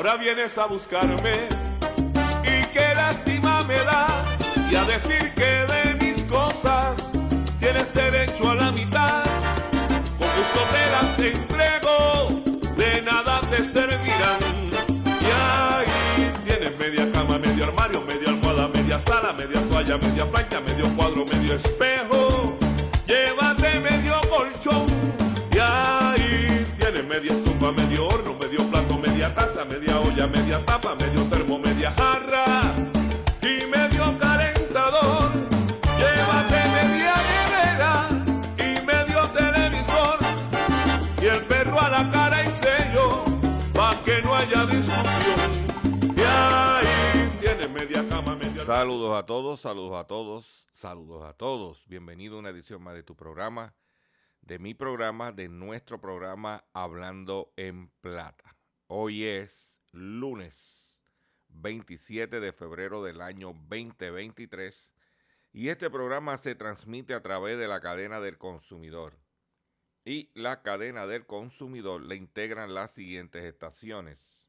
Ahora vienes a buscarme y qué lástima me da y a decir que de mis cosas tienes derecho a la mitad. Con gusto te las entrego, de nada te servirán. Y ahí tienes media cama, medio armario, media almohada, media sala, media toalla, media plancha, medio cuadro, medio espejo llévate medio colchón. Media taza, media olla, media tapa, medio termo, media jarra y medio calentador. Llévate media nevera y medio televisor y el perro a la cara y sello pa' que no haya discusión. Y ahí tienes media cama, media... Saludos a todos, saludos a todos. Saludos a todos. Bienvenido a una edición más de tu programa, de mi programa, de nuestro programa Hablando en Plata. Hoy es lunes 27 de febrero del año 2023 y este programa se transmite a través de la cadena del consumidor. Y la cadena del consumidor le integran las siguientes estaciones.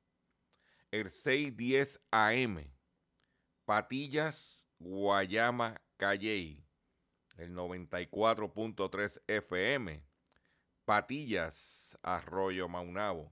El 610 AM, Patillas, Guayama, Calley, el 94.3 FM, Patillas, Arroyo Maunabo,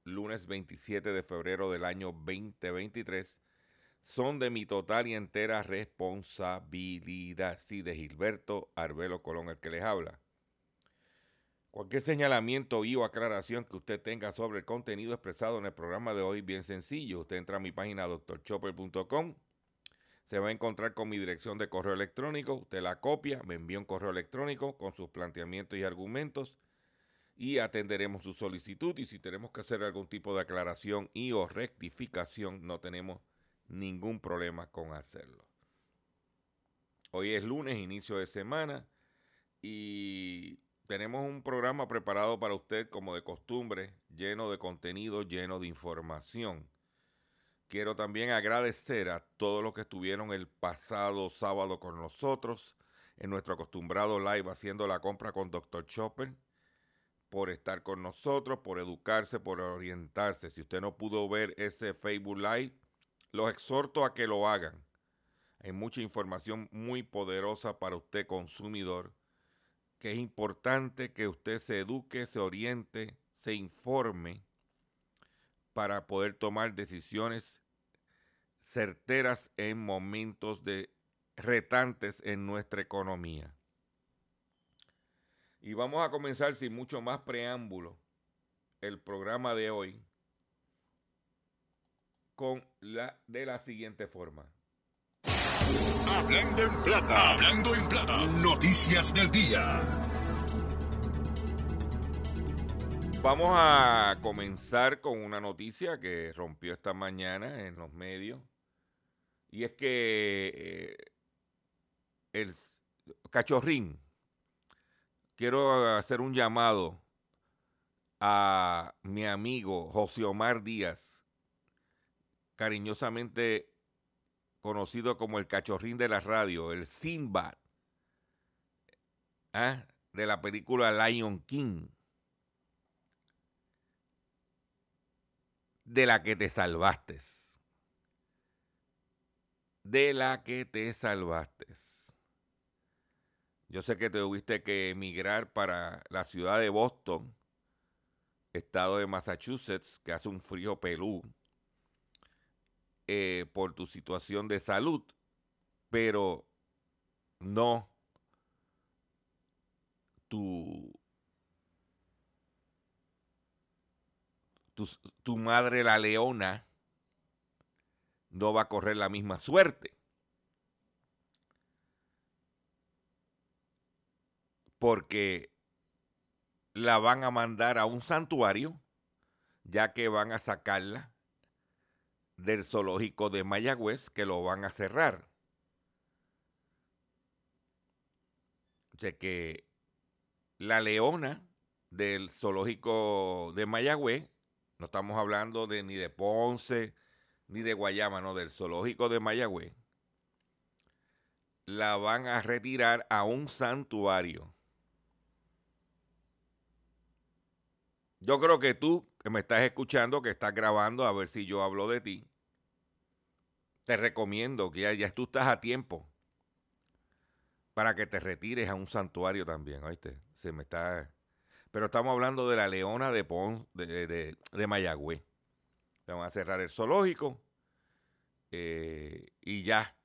lunes 27 de febrero del año 2023, son de mi total y entera responsabilidad. Sí, de Gilberto Arbelo Colón, el que les habla. Cualquier señalamiento y o aclaración que usted tenga sobre el contenido expresado en el programa de hoy, bien sencillo. Usted entra a mi página doctorchopper.com se va a encontrar con mi dirección de correo electrónico, usted la copia, me envía un correo electrónico con sus planteamientos y argumentos y atenderemos su solicitud y si tenemos que hacer algún tipo de aclaración y o rectificación no tenemos ningún problema con hacerlo. Hoy es lunes, inicio de semana y tenemos un programa preparado para usted como de costumbre, lleno de contenido, lleno de información. Quiero también agradecer a todos los que estuvieron el pasado sábado con nosotros en nuestro acostumbrado live haciendo la compra con Dr. Chopper, por estar con nosotros, por educarse, por orientarse. Si usted no pudo ver ese Facebook Live, los exhorto a que lo hagan. Hay mucha información muy poderosa para usted consumidor, que es importante que usted se eduque, se oriente, se informe para poder tomar decisiones certeras en momentos de retantes en nuestra economía. Y vamos a comenzar sin mucho más preámbulo el programa de hoy con la de la siguiente forma. Hablando en plata, hablando en plata, noticias del día. Vamos a comenzar con una noticia que rompió esta mañana en los medios. Y es que eh, el cachorrín, quiero hacer un llamado a mi amigo José Omar Díaz, cariñosamente conocido como el cachorrín de la radio, el Sinbad, ¿ah? de la película Lion King. de la que te salvaste. De la que te salvaste. Yo sé que te tuviste que emigrar para la ciudad de Boston, estado de Massachusetts, que hace un frío pelú, eh, por tu situación de salud, pero no tu tu, madre la leona no va a correr la misma suerte. Porque la van a mandar a un santuario, ya que van a sacarla del zoológico de Mayagüez, que lo van a cerrar. O sea que la leona del zoológico de Mayagüez no estamos hablando de ni de Ponce ni de Guayama, no, del zoológico de Mayagüez. La van a retirar a un santuario. Yo creo que tú, que me estás escuchando, que estás grabando, a ver si yo hablo de ti, te recomiendo que ya, ya tú estás a tiempo para que te retires a un santuario también, ¿oíste? Se me está pero estamos hablando de la leona de, Pon, de, de, de Mayagüez. Vamos a cerrar el zoológico eh, y ya.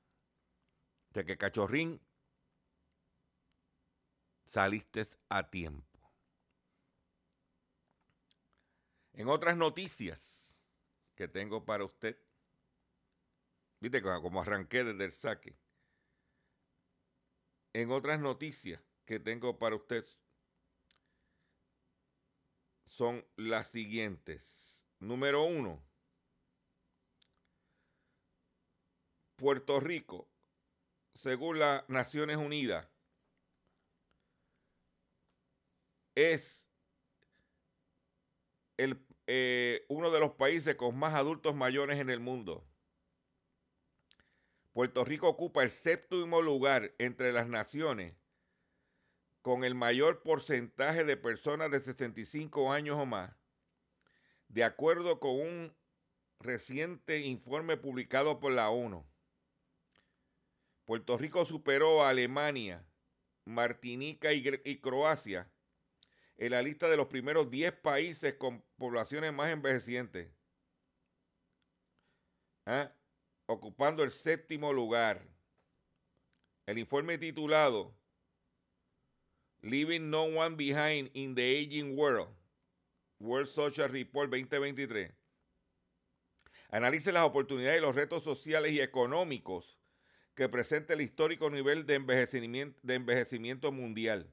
De que cachorrín saliste a tiempo. En otras noticias que tengo para usted, viste como arranqué desde el saque. En otras noticias que tengo para usted, son las siguientes. Número uno, Puerto Rico, según las Naciones Unidas, es el, eh, uno de los países con más adultos mayores en el mundo. Puerto Rico ocupa el séptimo lugar entre las naciones con el mayor porcentaje de personas de 65 años o más, de acuerdo con un reciente informe publicado por la ONU. Puerto Rico superó a Alemania, Martinica y, Croacia en la lista de los primeros 10 países con poblaciones más envejecientes, ¿ah? ocupando el séptimo lugar. El informe titulado Leaving No One Behind in the Aging World, World Social Report 2023, analice las oportunidades y los retos sociales y económicos que presenta el histórico nivel de envejecimiento, de envejecimiento mundial.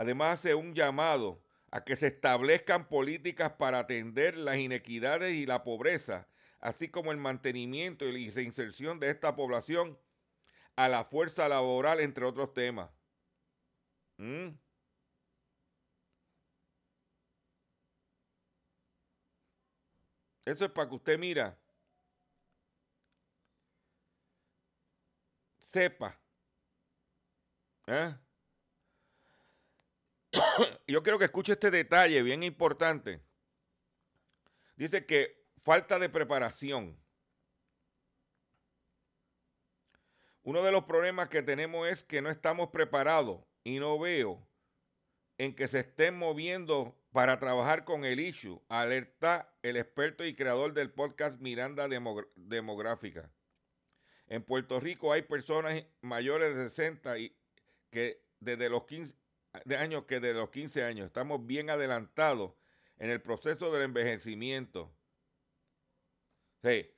Además, hace un llamado a que se establezcan políticas para atender las inequidades y la pobreza, así como el mantenimiento y la reinserción de esta población a la fuerza laboral, entre otros temas. ¿Mm? Eso es para que usted mira. Sepa. ¿eh? Yo quiero que escuche este detalle bien importante. Dice que falta de preparación. Uno de los problemas que tenemos es que no estamos preparados y no veo en que se estén moviendo para trabajar con el issue, alerta el experto y creador del podcast Miranda Demográfica. En Puerto Rico hay personas mayores de 60 y que desde los 15 de años que de los 15 años estamos bien adelantados en el proceso del envejecimiento. Sí.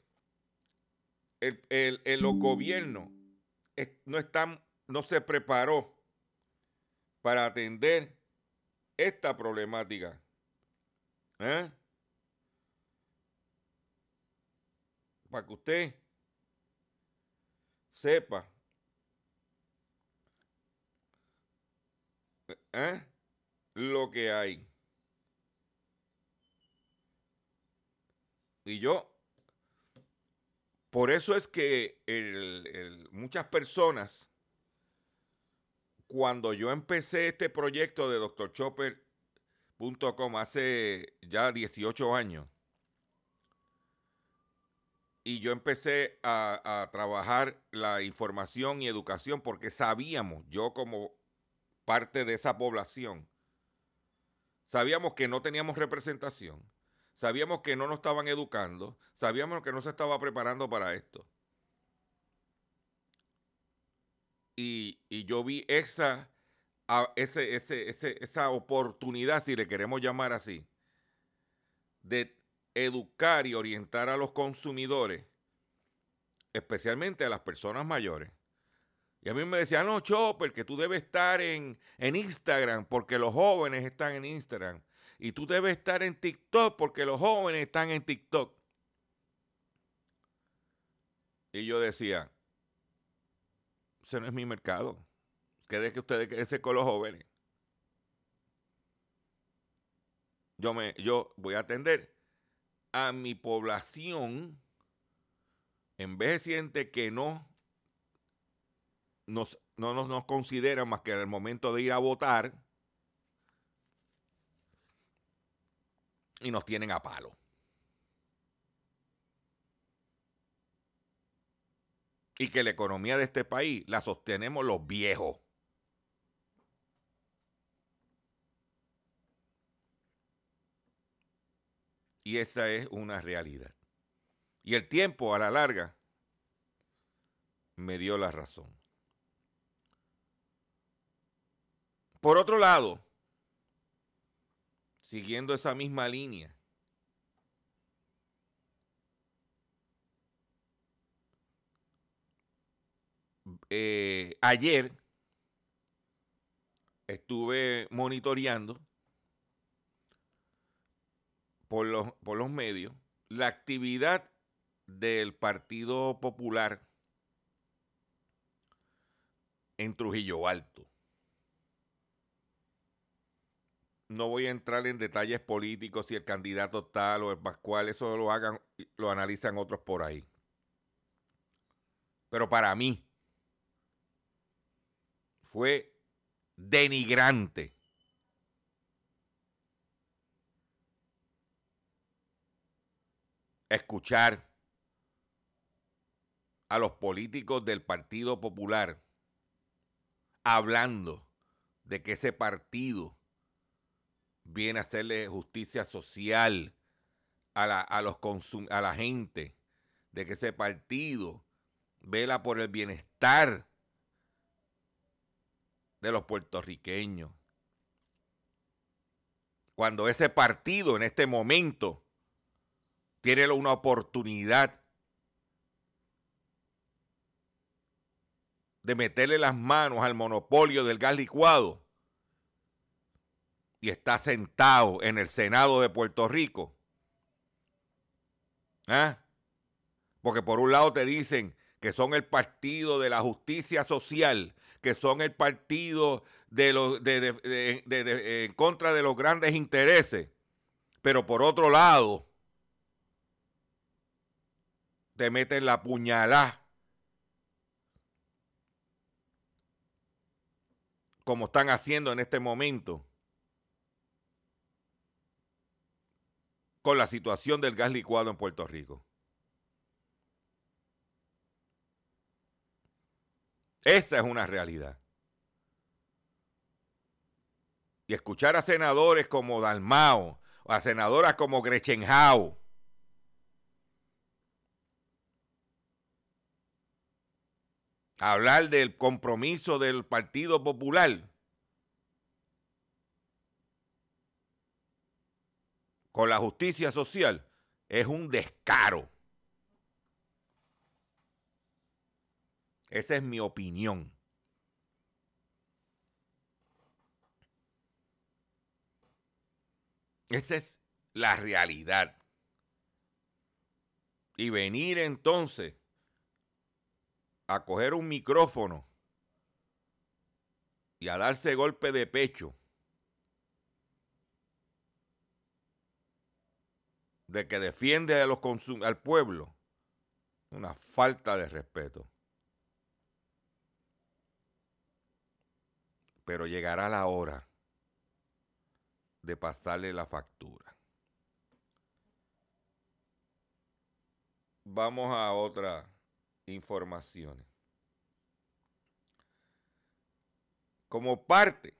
El, el, los gobiernos no, están, no se preparó para atender esta problemática. ¿Eh? Para que usted sepa ¿eh? lo que hay. Y yo, por eso es que muchas personas cuando yo empecé este proyecto de drchopper.com hace ya 18 años, y yo empecé a, trabajar la información y educación porque sabíamos, yo como parte de esa población, sabíamos que no teníamos representación, sabíamos que no nos estaban educando, sabíamos que no se estaba preparando para esto. y, yo vi esa, esa oportunidad, si le queremos llamar así, de educar y orientar a los consumidores, especialmente a las personas mayores. Y a mí me decían, no, Chopper, que tú debes estar en, en Instagram porque los jóvenes están en Instagram. Y tú debes estar en TikTok porque los jóvenes están en TikTok. Y yo decía, ese no es mi mercado. Quede que ustedes queden con los jóvenes. Yo, me, yo voy a atender a mi población envejeciente que no nos, no nos, nos consideran más que en el momento de ir a votar y nos tienen a palo. y que la economía de este país la sostenemos los viejos. Y esa es una realidad. Y el tiempo a la larga me dio la razón. Por otro lado, siguiendo esa misma línea, Eh, ayer estuve monitoreando por los, por los medios la actividad del Partido Popular en Trujillo Alto. No voy a entrar en detalles políticos si el candidato tal o el pascual, eso lo hagan, lo analizan otros por ahí. Pero para mí, fue denigrante. Escuchar a los políticos del Partido Popular hablando de que ese partido viene a hacerle justicia social a la, a los a la gente, de que ese partido vela por el bienestar de los puertorriqueños. Cuando ese partido en este momento tiene una oportunidad de meterle las manos al monopolio del gas licuado y está sentado en el Senado de Puerto Rico. ¿Ah? Porque por un lado te dicen que son el partido de la justicia social que son el partido de los, de, en contra de los grandes intereses. Pero por otro lado, te meten la puñalada. Como están haciendo en este momento. Con la situación del gas licuado en Puerto Rico. Esa es una realidad. y escuchar a senadores como Dalmao a senadoras como Gretchen Howe hablar del compromiso del Partido Popular con la justicia social es un descaro. Esa es mi opinión. Esa es la realidad. Y venir entonces a coger un micrófono y a darse golpe de pecho de que defiende a los al pueblo, una falta de respeto. Pero llegará la hora de pasarle la factura. Vamos a otra informaciones. Como parte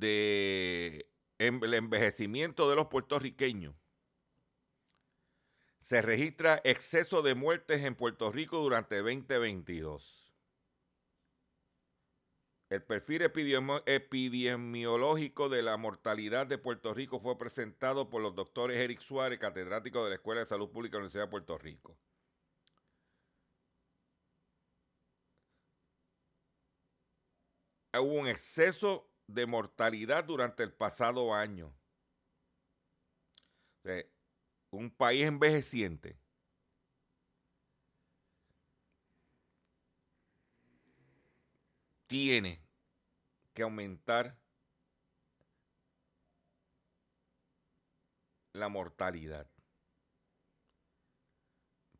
del envejecimiento de los puertorriqueños, se registra exceso de muertes en Puerto Rico durante 2022. El perfil epidemiológico de la mortalidad de Puerto Rico fue presentado por los doctores Eric Suárez, catedrático de la Escuela de Salud Pública de la Universidad de Puerto Rico. Hubo un exceso de mortalidad durante el pasado año. un país envejeciente tiene que aumentar la mortalidad.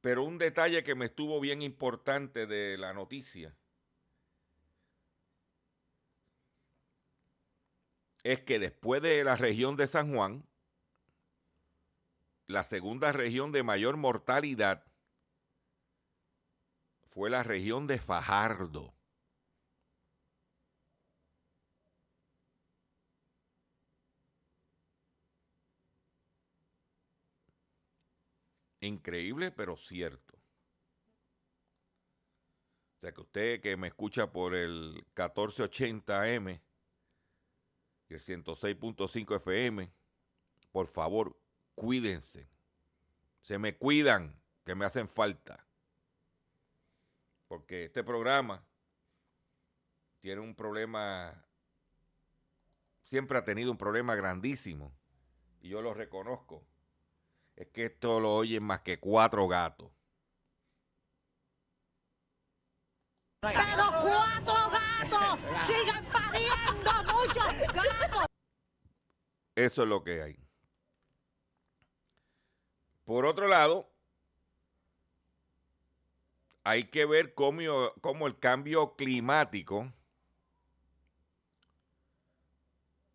Pero un detalle que me estuvo bien importante de la noticia es que después de la región de San Juan, la segunda región de mayor mortalidad fue la región de Fajardo. Increíble, pero cierto. O sea que usted que me escucha por el 1480M y el 106.5 FM, por favor, cuídense. Se me cuidan, que me hacen falta. Porque este programa tiene un problema, siempre ha tenido un problema grandísimo, y yo lo reconozco es que esto lo oyen más que cuatro gatos. Pero cuatro gatos siguen pariendo muchos gatos. Eso es lo que hay. Por otro lado, hay que ver cómo, cómo el cambio climático,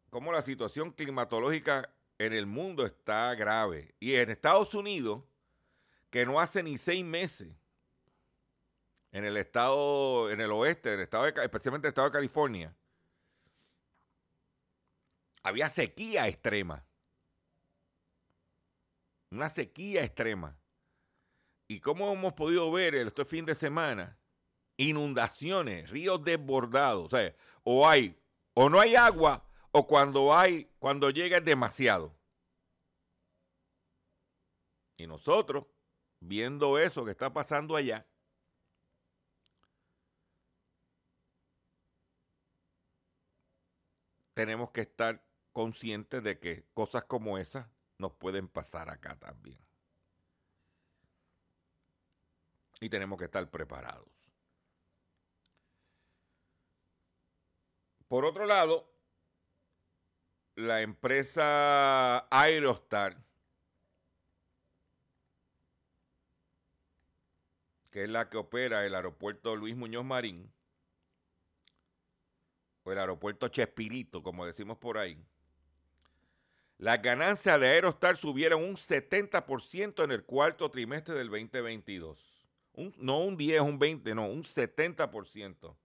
cómo la situación climatológica en el mundo está grave. Y en Estados Unidos, que no hace ni seis meses, en el estado, en el oeste, en el estado especialmente en el estado de California, había sequía extrema. Una sequía extrema. Y como hemos podido ver este fin de semana, inundaciones, ríos desbordados. O sea, o hay, o no hay agua, o cuando hay, cuando llega es demasiado. Y nosotros, viendo eso que está pasando allá, tenemos que estar conscientes de que cosas como esas nos pueden pasar acá también. Y tenemos que estar preparados. Por otro lado, la empresa Aerostar, que es la que opera el aeropuerto Luis Muñoz Marín, o el aeropuerto Chespirito, como decimos por ahí, las ganancias de Aerostar subieron un 70% en el cuarto trimestre del 2022. Un, no un 10, un 20, no, un 70%.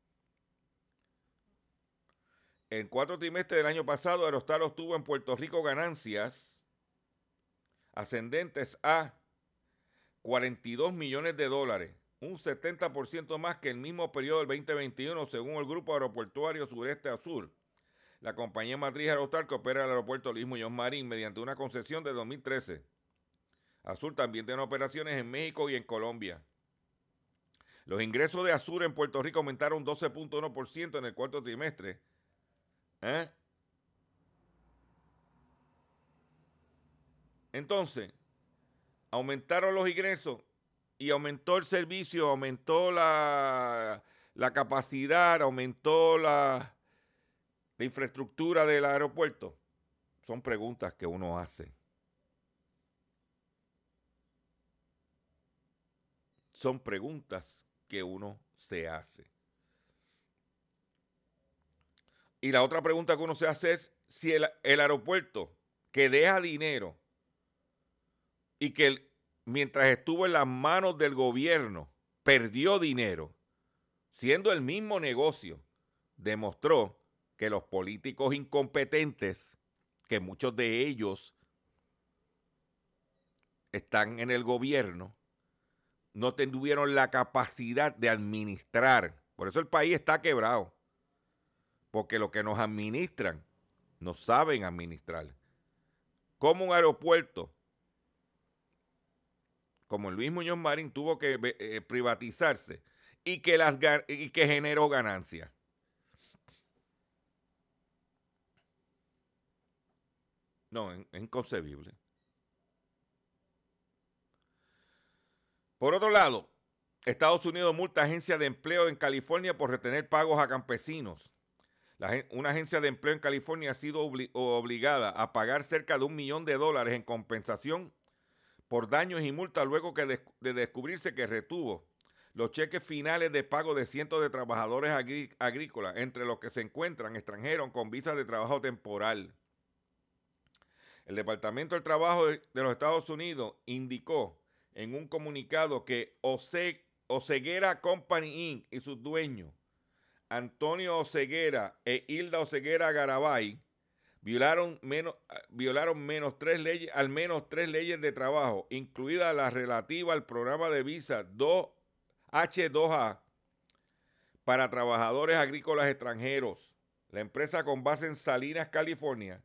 En cuatro trimestres del año pasado, Aerostar obtuvo en Puerto Rico ganancias ascendentes a 42 millones de dólares, un 70% más que el mismo periodo del 2021, según el Grupo Aeroportuario Sureste Azul. La compañía matriz Aerostar que opera el aeropuerto Luis Muñoz Marín mediante una concesión de 2013. Azul también tiene operaciones en México y en Colombia. Los ingresos de Azul en Puerto Rico aumentaron 12.1% en el cuarto trimestre ¿Eh? Entonces, aumentaron los ingresos y aumentó el servicio, aumentó la, la capacidad, aumentó la, la infraestructura del aeropuerto. Son preguntas que uno hace. Son preguntas que uno se hace. Y la otra pregunta que uno se hace es si el, aeropuerto que deja dinero y que mientras estuvo en las manos del gobierno perdió dinero, siendo el mismo negocio, demostró que los políticos incompetentes, que muchos de ellos están en el gobierno, no tuvieron la capacidad de administrar. Por eso el país está quebrado porque lo que nos administran no saben administrar. Como un aeropuerto, como Luis Muñoz Marín tuvo que eh, privatizarse y que, las, y que generó ganancias. No, es inconcebible. Por otro lado, Estados Unidos multa agencia de empleo en California por retener pagos a campesinos una agencia de empleo en California ha sido obligada a pagar cerca de un millón de dólares en compensación por daños y multas luego que de, descubrirse que retuvo los cheques finales de pago de cientos de trabajadores agrícolas, entre los que se encuentran extranjeros con visas de trabajo temporal. El Departamento del Trabajo de, los Estados Unidos indicó en un comunicado que Oseguera Company Inc. y sus dueños Antonio Oseguera e Hilda Oseguera Garabay violaron menos, violaron menos tres leyes, al menos tres leyes de trabajo, incluida la relativa al programa de visa 2 H2A para trabajadores agrícolas extranjeros. La empresa con base en Salinas, California,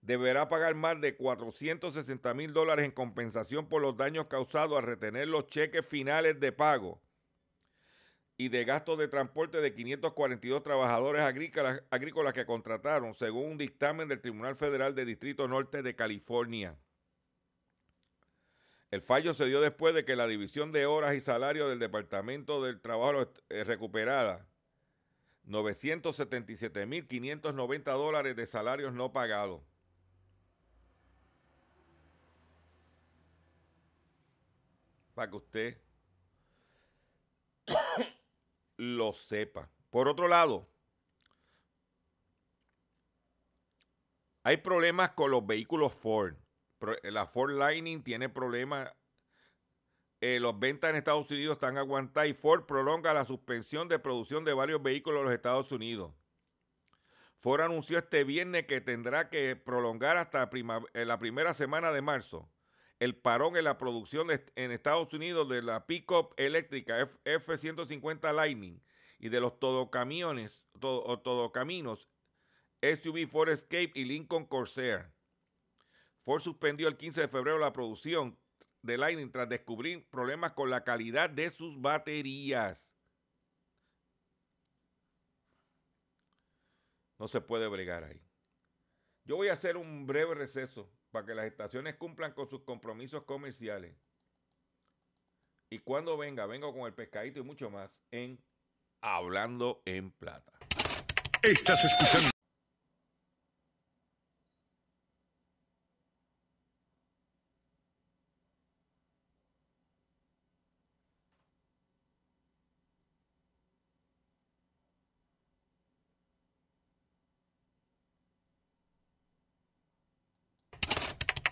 deberá pagar más de 460 mil dólares en compensación por los daños causados al retener los cheques finales de pago y de gastos de transporte de 542 trabajadores agrícolas, que contrataron, según un dictamen del Tribunal Federal de Distrito Norte de California. El fallo se dio después de que la división de horas y salarios del Departamento del Trabajo eh, recuperada 977.590 dólares de salarios no pagados. Para que usted lo sepa. Por otro lado, hay problemas con los vehículos Ford. La Ford Lightning tiene problemas. Eh, los ventas en Estados Unidos están aguantadas y Ford prolonga la suspensión de producción de varios vehículos en los Estados Unidos. Ford anunció este viernes que tendrá que prolongar hasta la primera semana de marzo el parón en la producción en Estados Unidos de la pickup eléctrica F-150 Lightning y de los todocamiones, todo, todocaminos SUV Ford Escape y Lincoln Corsair. Ford suspendió el 15 de febrero la producción de Lightning tras descubrir problemas con la calidad de sus baterías. No se puede bregar ahí. Yo voy a hacer un breve receso para que las estaciones cumplan con sus compromisos comerciales. Y cuando venga, vengo con el pescadito y mucho más en Hablando en Plata. Estás escuchando.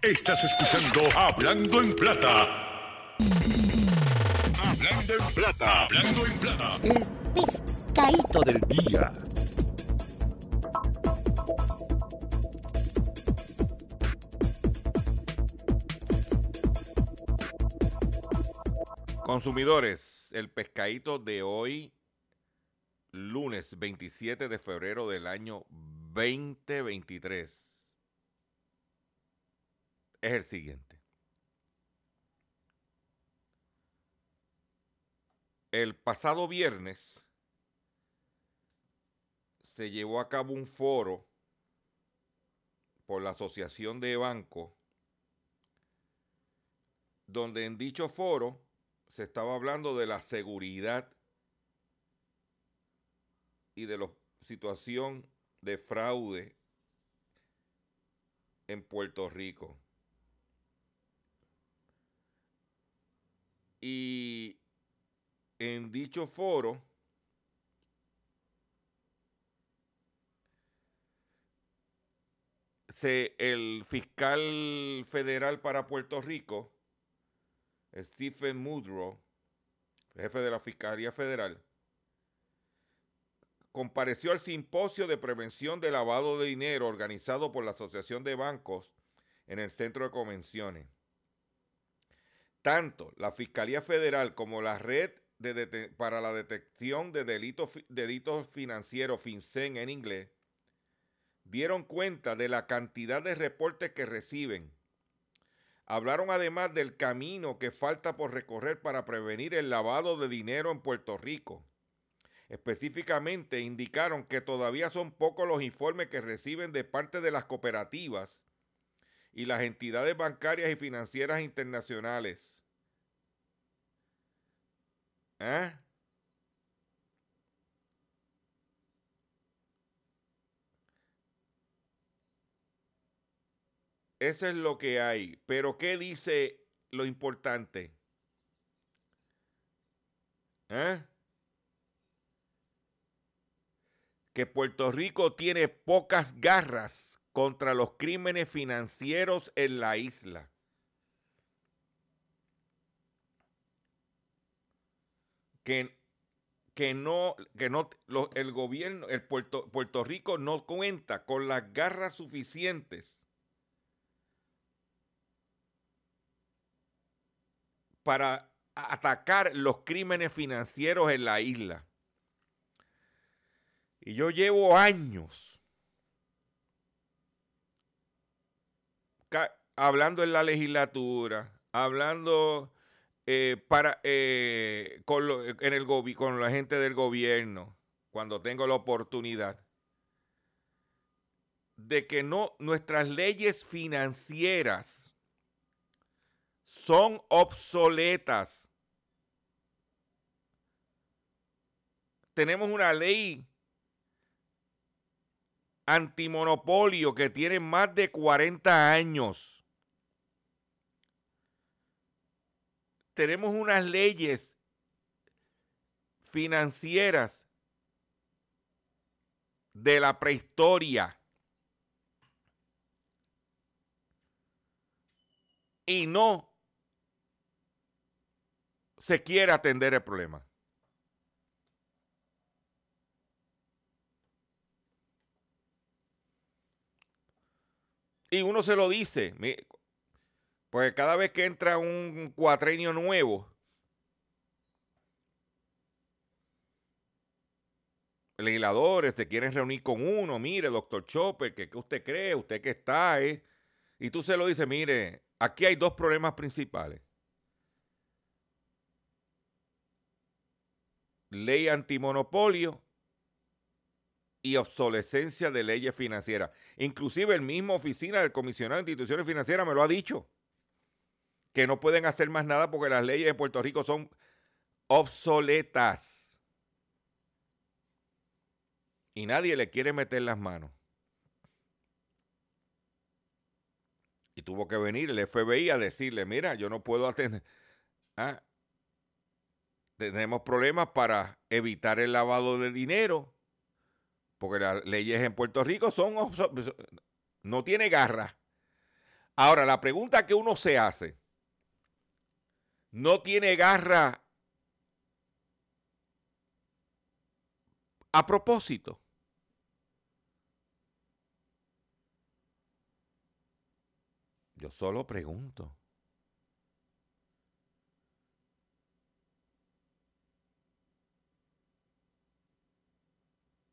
Estás escuchando Hablando en Plata. Hablando en plata. Hablando en plata. El pescadito del día. Consumidores, el pescadito de hoy, lunes 27 de febrero del año 2023, es el siguiente. El pasado viernes se llevó a cabo un foro por la Asociación de Bancos, donde en dicho foro se estaba hablando de la seguridad y de la situación de fraude en Puerto Rico. Y en dicho foro el fiscal federal para Puerto Rico, Stephen Mudrow, jefe de la Fiscalía Federal, compareció al simposio de prevención de lavado de dinero organizado por la Asociación de Bancos en el Centro de Convenciones. Tanto la Fiscalía Federal como la Red para la Detección de Delitos, Delitos Financieros, FinCEN en inglés, dieron cuenta de la cantidad de reportes que reciben Hablaron además del camino que falta por recorrer para prevenir el lavado de dinero en Puerto Rico. Específicamente indicaron que todavía son pocos los informes que reciben de parte de las cooperativas y las entidades bancarias y financieras internacionales. ¿Eh? Eso es lo que hay. Pero ¿qué dice lo importante? ¿Eh? Que Puerto Rico tiene pocas garras contra los crímenes financieros en la isla. Que, que no, que no, el gobierno, el Puerto, Puerto Rico no cuenta con las garras suficientes para atacar los crímenes financieros en la isla. Y yo llevo años hablando en la legislatura, hablando eh, para, eh, con, en el con la gente del gobierno, cuando tengo la oportunidad, de que no nuestras leyes financieras son obsoletas. Tenemos una ley antimonopolio que tiene más de 40 años. Tenemos unas leyes financieras de la prehistoria. Y no se quiere atender el problema. Y uno se lo dice, pues cada vez que entra un cuatrenio nuevo, legisladores se quieren reunir con uno, mire, doctor Chopper, ¿qué, usted cree? ¿Usted que está? Eh? Y tú se lo dices, mire, aquí hay dos problemas principales. ley antimonopolio y obsolescencia de leyes financieras. Inclusive el mismo oficina del comisionado de instituciones financieras me lo ha dicho, que no pueden hacer más nada porque las leyes de Puerto Rico son obsoletas. Y nadie le quiere meter las manos. Y tuvo que venir el FBI a decirle, mira, yo no puedo atender. Ah, tenemos problemas para evitar el lavado de dinero, porque las leyes en Puerto Rico son no tiene garra. Ahora, la pregunta que uno se hace, no tiene garra a propósito. Yo solo pregunto.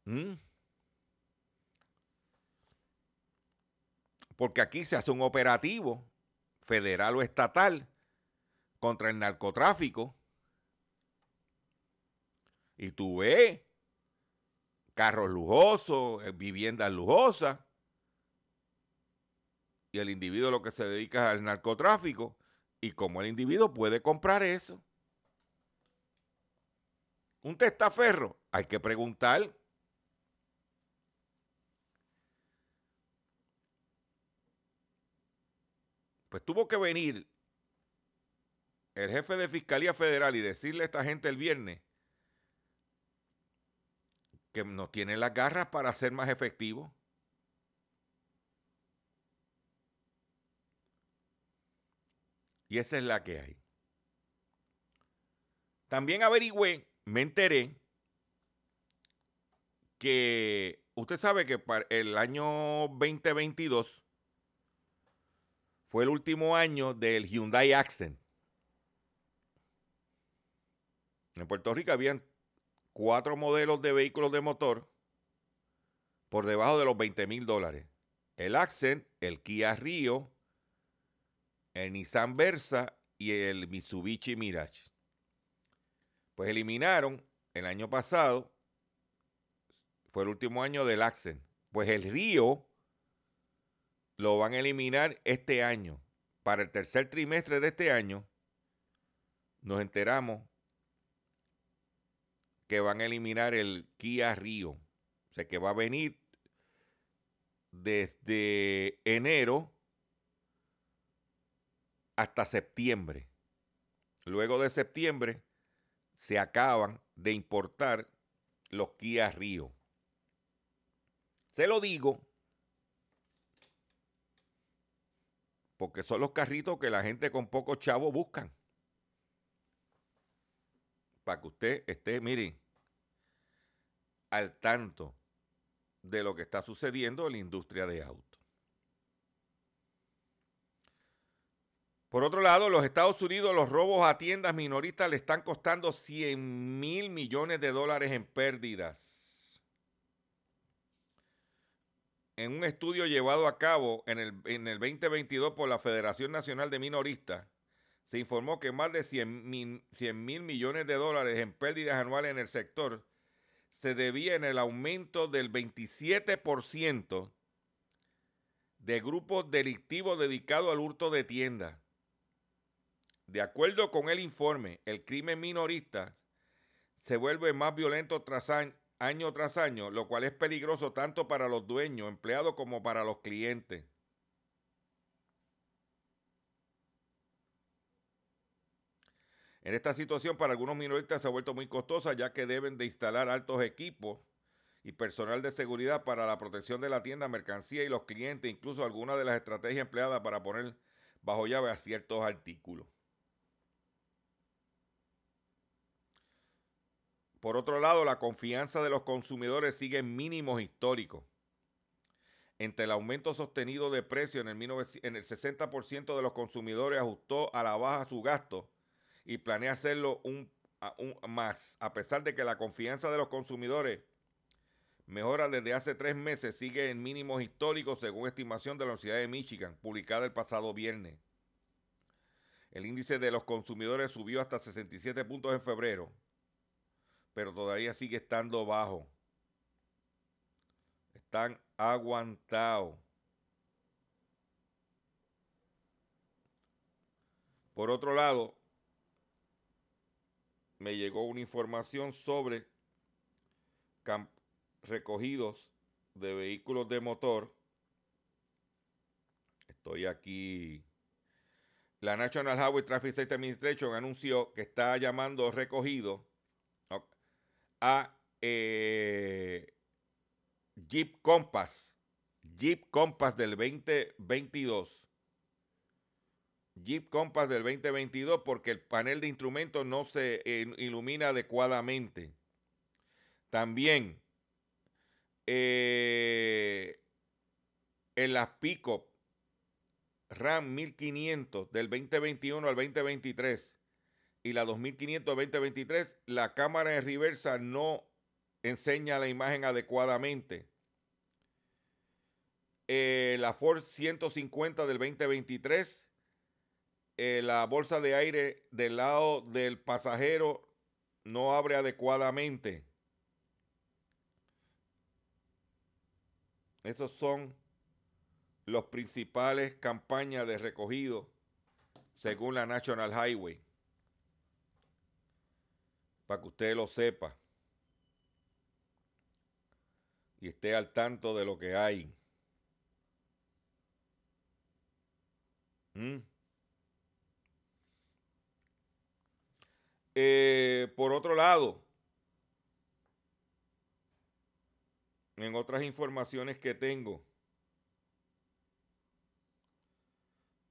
¿Mm? Porque aquí se hace un operativo federal o estatal contra el narcotráfico. Y tú ves carros lujosos, eh, viviendas lujosas. Y el individuo lo que se dedica al narcotráfico. Y cómo el individuo puede comprar eso. Un testaferro, hay que preguntar Pues tuvo que venir el jefe de Fiscalía Federal y decirle a esta gente el viernes que no tienen las garras para ser más efectivos. Y esa es la que hay. También averigüé, me enteré que usted sabe que para el año 2022 fue el último año del Hyundai Accent. En Puerto Rico habían cuatro modelos de vehículos de motor por debajo de los 20 mil dólares. El Accent, el Kia Rio, el Nissan Versa y el Mitsubishi Mirage. Pues eliminaron el año pasado, fue el último año del Accent. Pues el Rio lo van a eliminar este año. Para el tercer trimestre de este año, nos enteramos que van a eliminar el Kia Rio. O sea, que va a venir desde enero hasta septiembre. Luego de septiembre se acaban de importar los Kia Rio. Se lo digo porque son los carritos que la gente con poco chavo buscan. Para que usted esté, miren, al tanto de lo que está sucediendo en la industria de autos. Por otro lado, los Estados Unidos, los robos a tiendas minoristas le están costando 100 mil millones de dólares en pérdidas. en un estudio llevado a cabo en el, en el 2022 por la Federación Nacional de Minoristas, se informó que más de 100 mil millones de dólares en pérdidas anuales en el sector se debía en el aumento del 27% de grupos delictivos dedicados al hurto de tiendas. De acuerdo con el informe, el crimen minorista se vuelve más violento tras, año tras año, lo cual es peligroso tanto para los dueños, empleados como para los clientes. En esta situación para algunos minoristas se ha vuelto muy costosa ya que deben de instalar altos equipos y personal de seguridad para la protección de la tienda, mercancía y los clientes, incluso algunas de las estrategias empleadas para poner bajo llave a ciertos artículos. Por otro lado, la confianza de los consumidores sigue en mínimos históricos. Entre el aumento sostenido de precios en el, en el 60% de los consumidores ajustó a la baja su gasto y planea hacerlo un, más. A pesar de que la confianza de los consumidores mejora desde hace tres meses, sigue en mínimos históricos según estimación de la Universidad de Michigan, publicada el pasado viernes. El índice de los consumidores subió hasta 67 puntos en febrero pero todavía sigue estando bajo. Están aguantados. Por otro lado, me llegó una información sobre recogidos de vehículos de motor. Estoy aquí. La National Highway Traffic Safety Administration anunció que está llamando recogidos a eh, Jeep Compass, Jeep Compass del 2022. Jeep Compass del 2022 porque el panel de instrumentos no se eh, ilumina adecuadamente. También eh, en las pick RAM 1500 del 2021 al 2023 y la 2500 2023, la cámara de reversa no enseña la imagen adecuadamente. Eh, la Ford 150 del 2023, eh, la bolsa de aire del lado del pasajero no abre adecuadamente. Esos son los principales campañas de recogido según la National Highway para que usted lo sepa y esté al tanto de lo que hay. ¿Mm? Eh, por otro lado, en otras informaciones que tengo,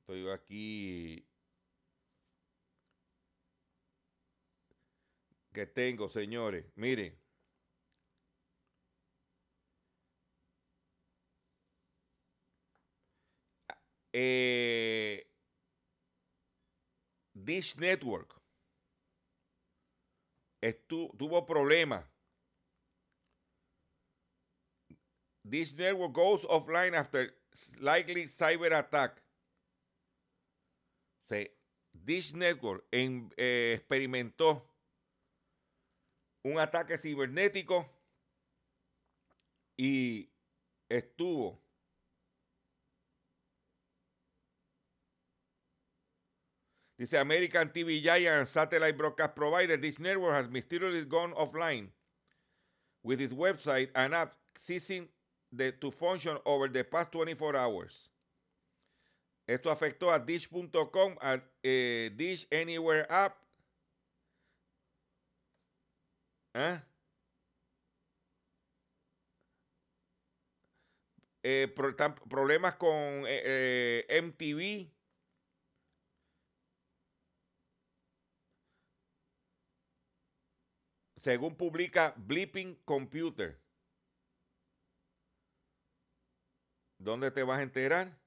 estoy aquí que tengo, señores. Miren. Eh, Dish Network tuvo problemas. Dish Network goes offline after likely cyber attack. Dish Network eh, experimentó un ataque cibernético y estuvo Dice American TV Giant Satellite Broadcast Provider, this network has mysteriously gone offline with its website and app ceasing to function over the past 24 hours. Esto afectó a Dish.com, a eh, Dish Anywhere App ¿Eh? Eh, problemas con eh, MTV. Según publica Blipping Computer. ¿Dónde te vas a enterar?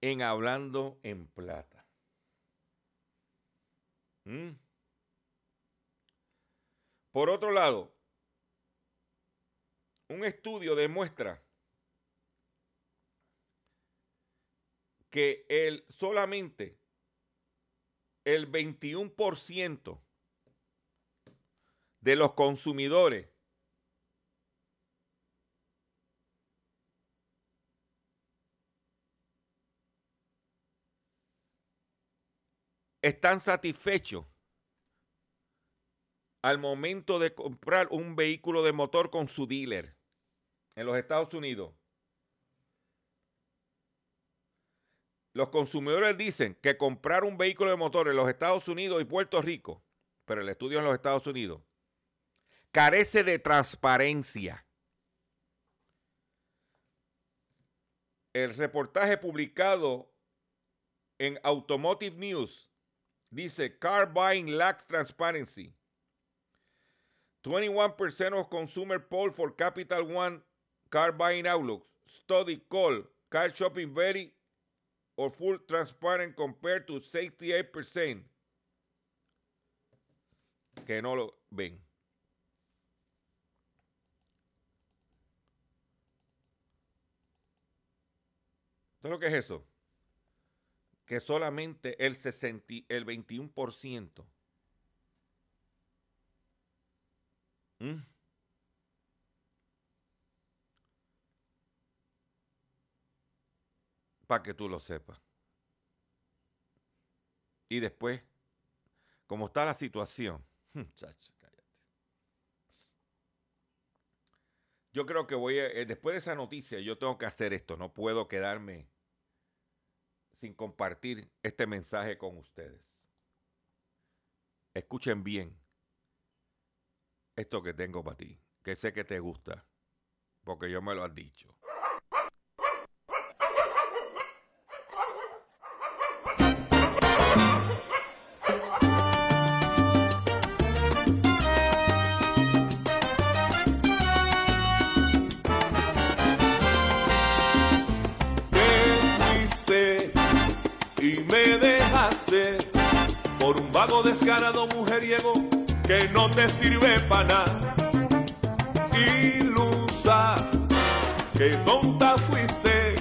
En Hablando en Plata. ¿Mm? Por otro lado, un estudio demuestra que el, solamente el 21% de los consumidores están satisfechos al momento de comprar un vehículo de motor con su dealer en los Estados Unidos. Los consumidores dicen que comprar un vehículo de motor en los Estados Unidos y Puerto Rico, pero el estudio en los Estados Unidos, carece de transparencia. El reportaje publicado en Automotive News dice Car Buying Lacks Transparency. 21% of consumer poll for Capital One car buying outlook study call car shopping very or full transparent compared to 68% que no lo ven. ¿Sabes lo que es eso? Que solamente el, 60, el 21% ¿Mm? Para que tú lo sepas. Y después, como está la situación, Yo creo que voy a, eh, después de esa noticia, yo tengo que hacer esto. No puedo quedarme sin compartir este mensaje con ustedes. Escuchen bien esto que tengo para ti, que sé que te gusta, porque yo me lo has dicho. Vago descarado mujeriego que no te sirve para nada. Ilusa, que tonta fuiste,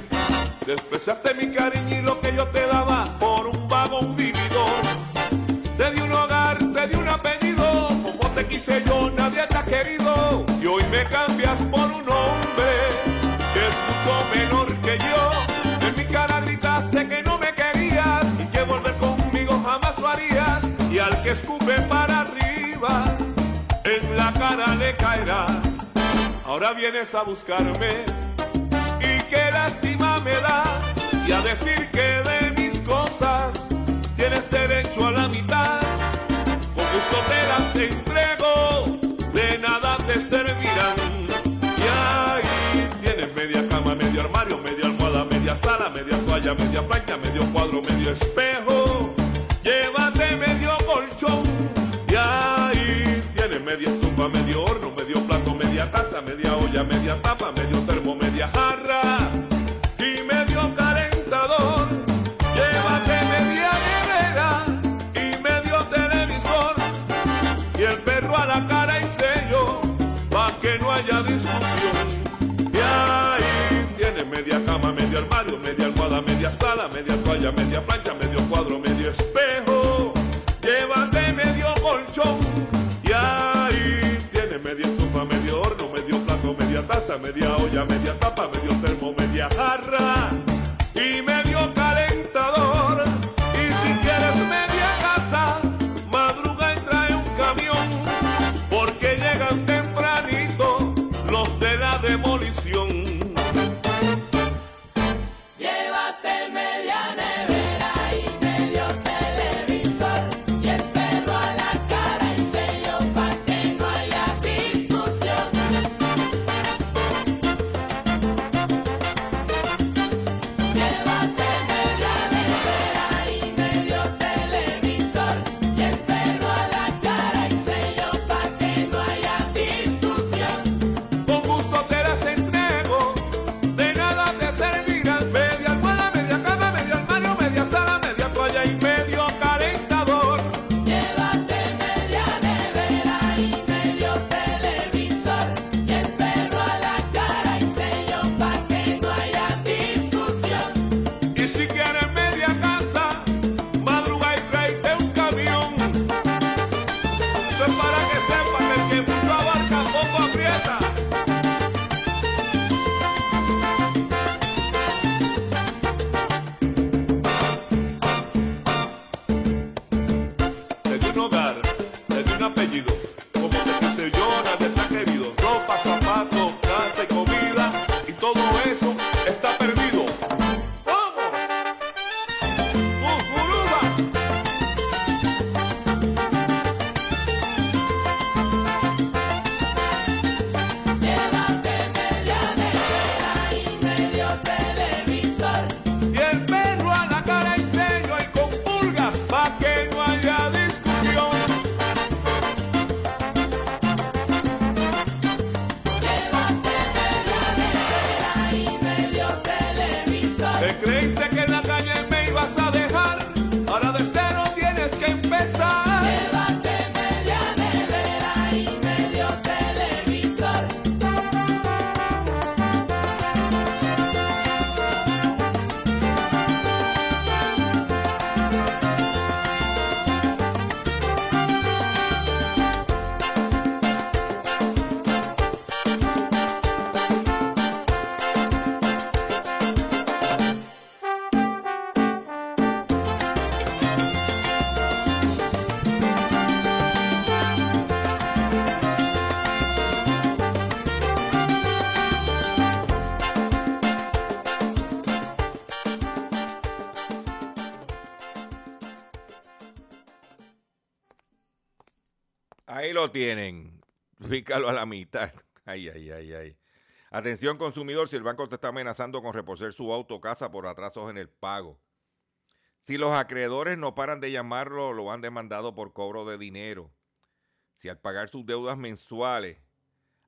despreciaste mi cariño y lo que yo te daba por un vago vividor. Te di un hogar, te di un apellido, como te quise yo, nadie te ha querido. Y hoy me cambias por un hombre que es mucho menor al que escupe para arriba, en la cara le caerá. Ahora vienes a buscarme y qué lástima me da y a decir que de mis cosas tienes derecho a la mitad. Con gusto te las entrego, de nada te servirán. Y ahí tienes media cama, medio armario, media almohada, media sala, media toalla, media plancha, medio cuadro, medio espejo. Llévate medio colchón. Y ahí tienes media estufa, medio horno, medio plato, media taza, media olla, media tapa, medio termo, media jarra y medio calentador. Llévate media nevera y medio televisor y el perro a la cara y sello pa' que no haya discusión. Y ahí tienes media cama, medio armario, media almohada, media sala, media toalla, media plancha, medio cuadro, medio horno, medio plato, media taza, media olla, media tapa, medio termo, media jarra y medio calentador. Tienen. Fícalo a la mitad. Ay, ay, ay, ay. Atención consumidor, si el banco te está amenazando con reposer su auto o casa por atrasos en el pago. Si los acreedores no paran de llamarlo, lo han demandado por cobro de dinero. Si al pagar sus deudas mensuales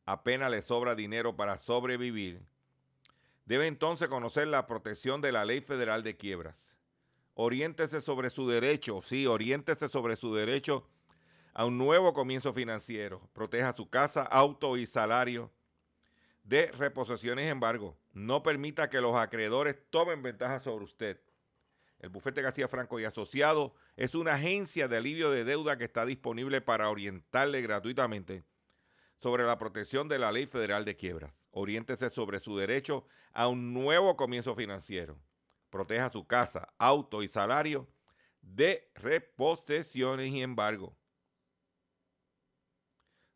apenas le sobra dinero para sobrevivir, debe entonces conocer la protección de la Ley Federal de Quiebras. Oriéntese sobre su derecho, sí, oriéntese sobre su derecho a un nuevo comienzo financiero. Proteja su casa, auto y salario de reposiciones y embargo. No permita que los acreedores tomen ventaja sobre usted. El bufete García Franco y Asociado es una agencia de alivio de deuda que está disponible para orientarle gratuitamente sobre la protección de la ley federal de quiebras. Oriéntese sobre su derecho a un nuevo comienzo financiero. Proteja su casa, auto y salario de reposesiones y embargo.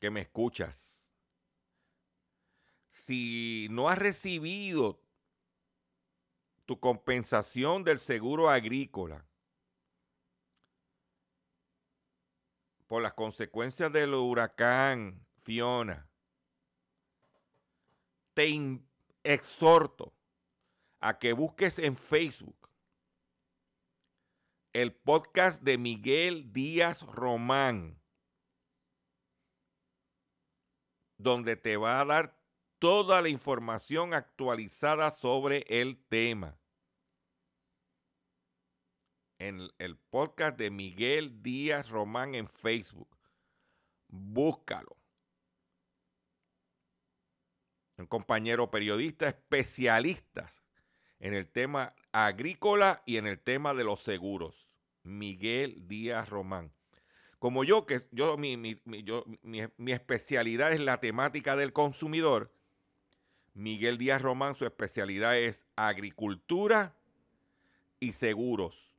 que me escuchas. Si no has recibido tu compensación del seguro agrícola por las consecuencias del huracán Fiona, te exhorto a que busques en Facebook el podcast de Miguel Díaz Román, donde te va a dar toda la información actualizada sobre el tema. En el podcast de Miguel Díaz Román en Facebook. Búscalo. Un compañero periodista especialista en el tema agrícola y en el tema de los seguros. Miguel Díaz Román. Como yo, que yo, mi, mi- mi- especialidad es la temática del consumidor, Miguel Díaz Román, su especialidad es agricultura y seguros.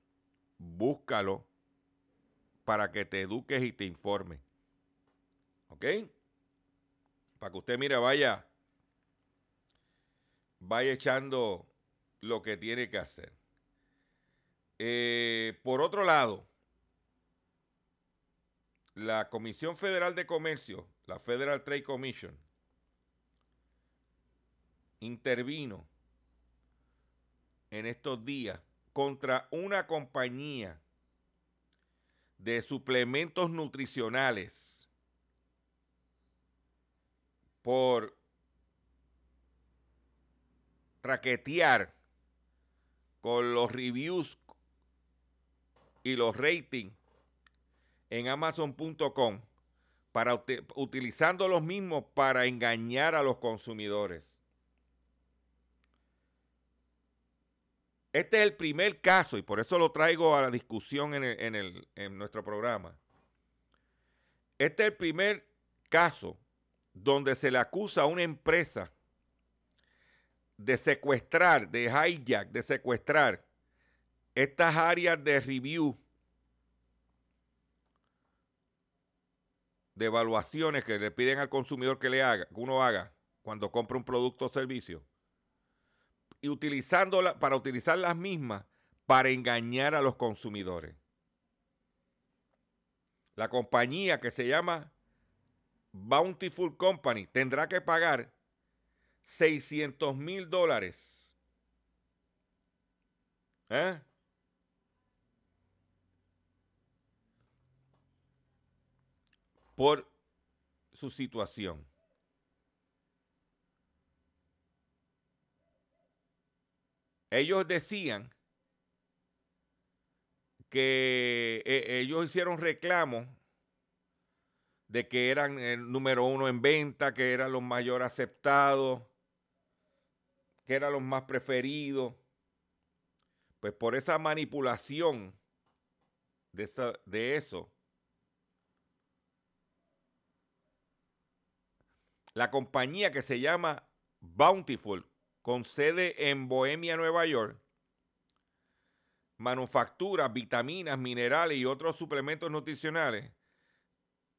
Búscalo para que te eduques y te informes. ¿Ok? Para que usted, mire, vaya, vaya echando lo que tiene que hacer. Eh, por otro lado, la Comisión Federal de Comercio, la Federal Trade Commission, intervino en estos días contra una compañía de suplementos nutricionales por traquetear con los reviews y los ratings en amazon.com para uti- utilizando los mismos para engañar a los consumidores. Este es el primer caso y por eso lo traigo a la discusión en, el- en el- en nuestro programa. Este es el primer caso donde se le acusa a una empresa de secuestrar, de hijack, de secuestrar estas áreas de review, de evaluaciones que le piden al consumidor que le haga, que uno haga cuando compra un producto o servicio, y utilizándola para utilizar las mismas para engañar a los consumidores. La compañía que se llama Bountiful Company tendrá que pagar 600 mil dólares. ¿Eh? Por su situación. Ellos decían que eh, ellos hicieron reclamos de que eran el número uno en venta, que eran los mayor aceptados, que eran los más preferidos. Pues por esa manipulación de, esa- de eso, la compañía que se llama Bountiful, con sede en Bohemia, Nueva York, manufactura vitaminas, minerales y otros suplementos nutricionales.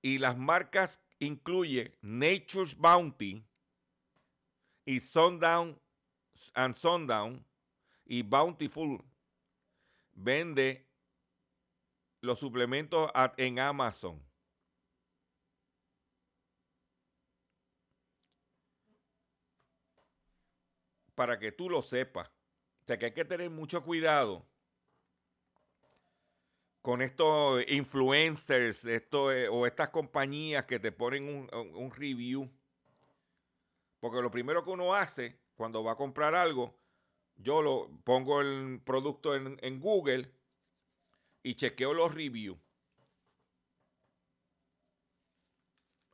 Y las marcas incluye Nature's Bounty y Sundown and Sundown y Bountiful. Vende los suplementos en Amazon. Para que tú lo sepas. O sea que hay que tener mucho cuidado con estos influencers esto, eh, o estas compañías que te ponen un, review. Porque lo primero que uno hace cuando va a comprar algo, yo lo pongo el producto en Google y chequeo los reviews.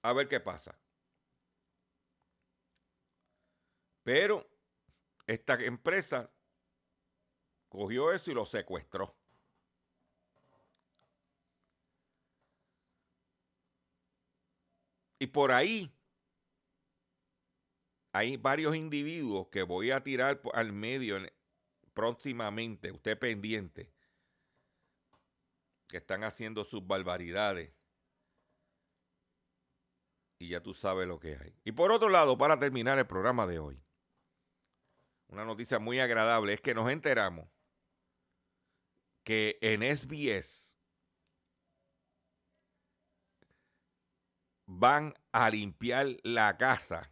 A ver qué pasa. Pero esta empresa cogió eso y lo secuestró. Y por ahí hay varios individuos que voy a tirar al medio en- próximamente, usted pendiente, que están haciendo sus barbaridades. Y ya tú sabes lo que hay. Y por otro lado, para terminar el programa de hoy, una noticia muy agradable es que nos enteramos que en SBS van a limpiar la casa.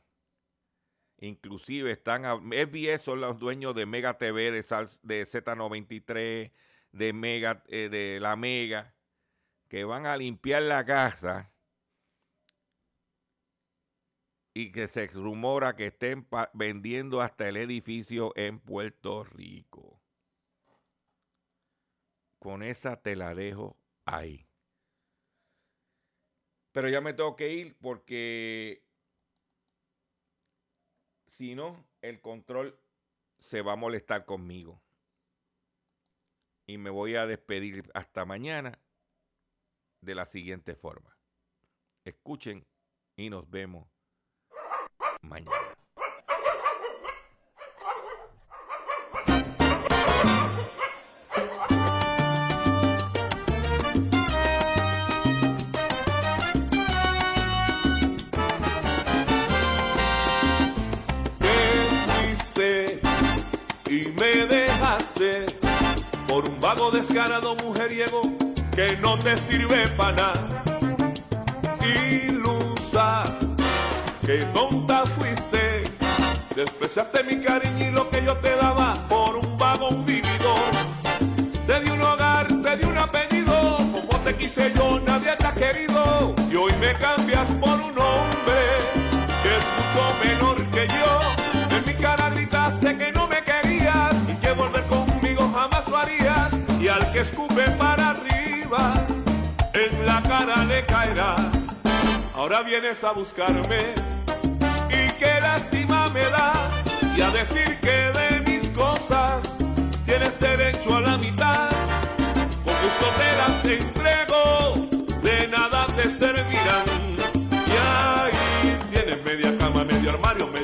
Inclusive están a, SBS son los dueños de Mega TV, de, de Z93, de Mega, eh, de la Mega, que van a limpiar la casa y que se rumora que estén vendiendo hasta el edificio en Puerto Rico. Con esa te la dejo ahí. Pero ya me tengo que ir porque si no, el control se va a molestar conmigo. Y me voy a despedir hasta mañana de la siguiente forma. Escuchen y nos vemos mañana. Por un vago descarado mujeriego que no te sirve para nada. Que tonta fuiste, despreciaste mi cariño y lo que yo te daba por un vividor. Te di un hogar, te di un apellido, como te quise yo, nadie te ha querido. Y hoy me cambias por un hombre que es mucho menor que yo. En mi cara gritaste que no me querías y que volver conmigo jamás lo harías. Y al que escupe para arriba, en la cara le caerá. Ahora vienes a buscarme qué lástima me da y a decir que de mis cosas tienes derecho a la mitad. Con gusto te las entrego, de nada te servirán. Y ahí tienes media cama, medio armario, medio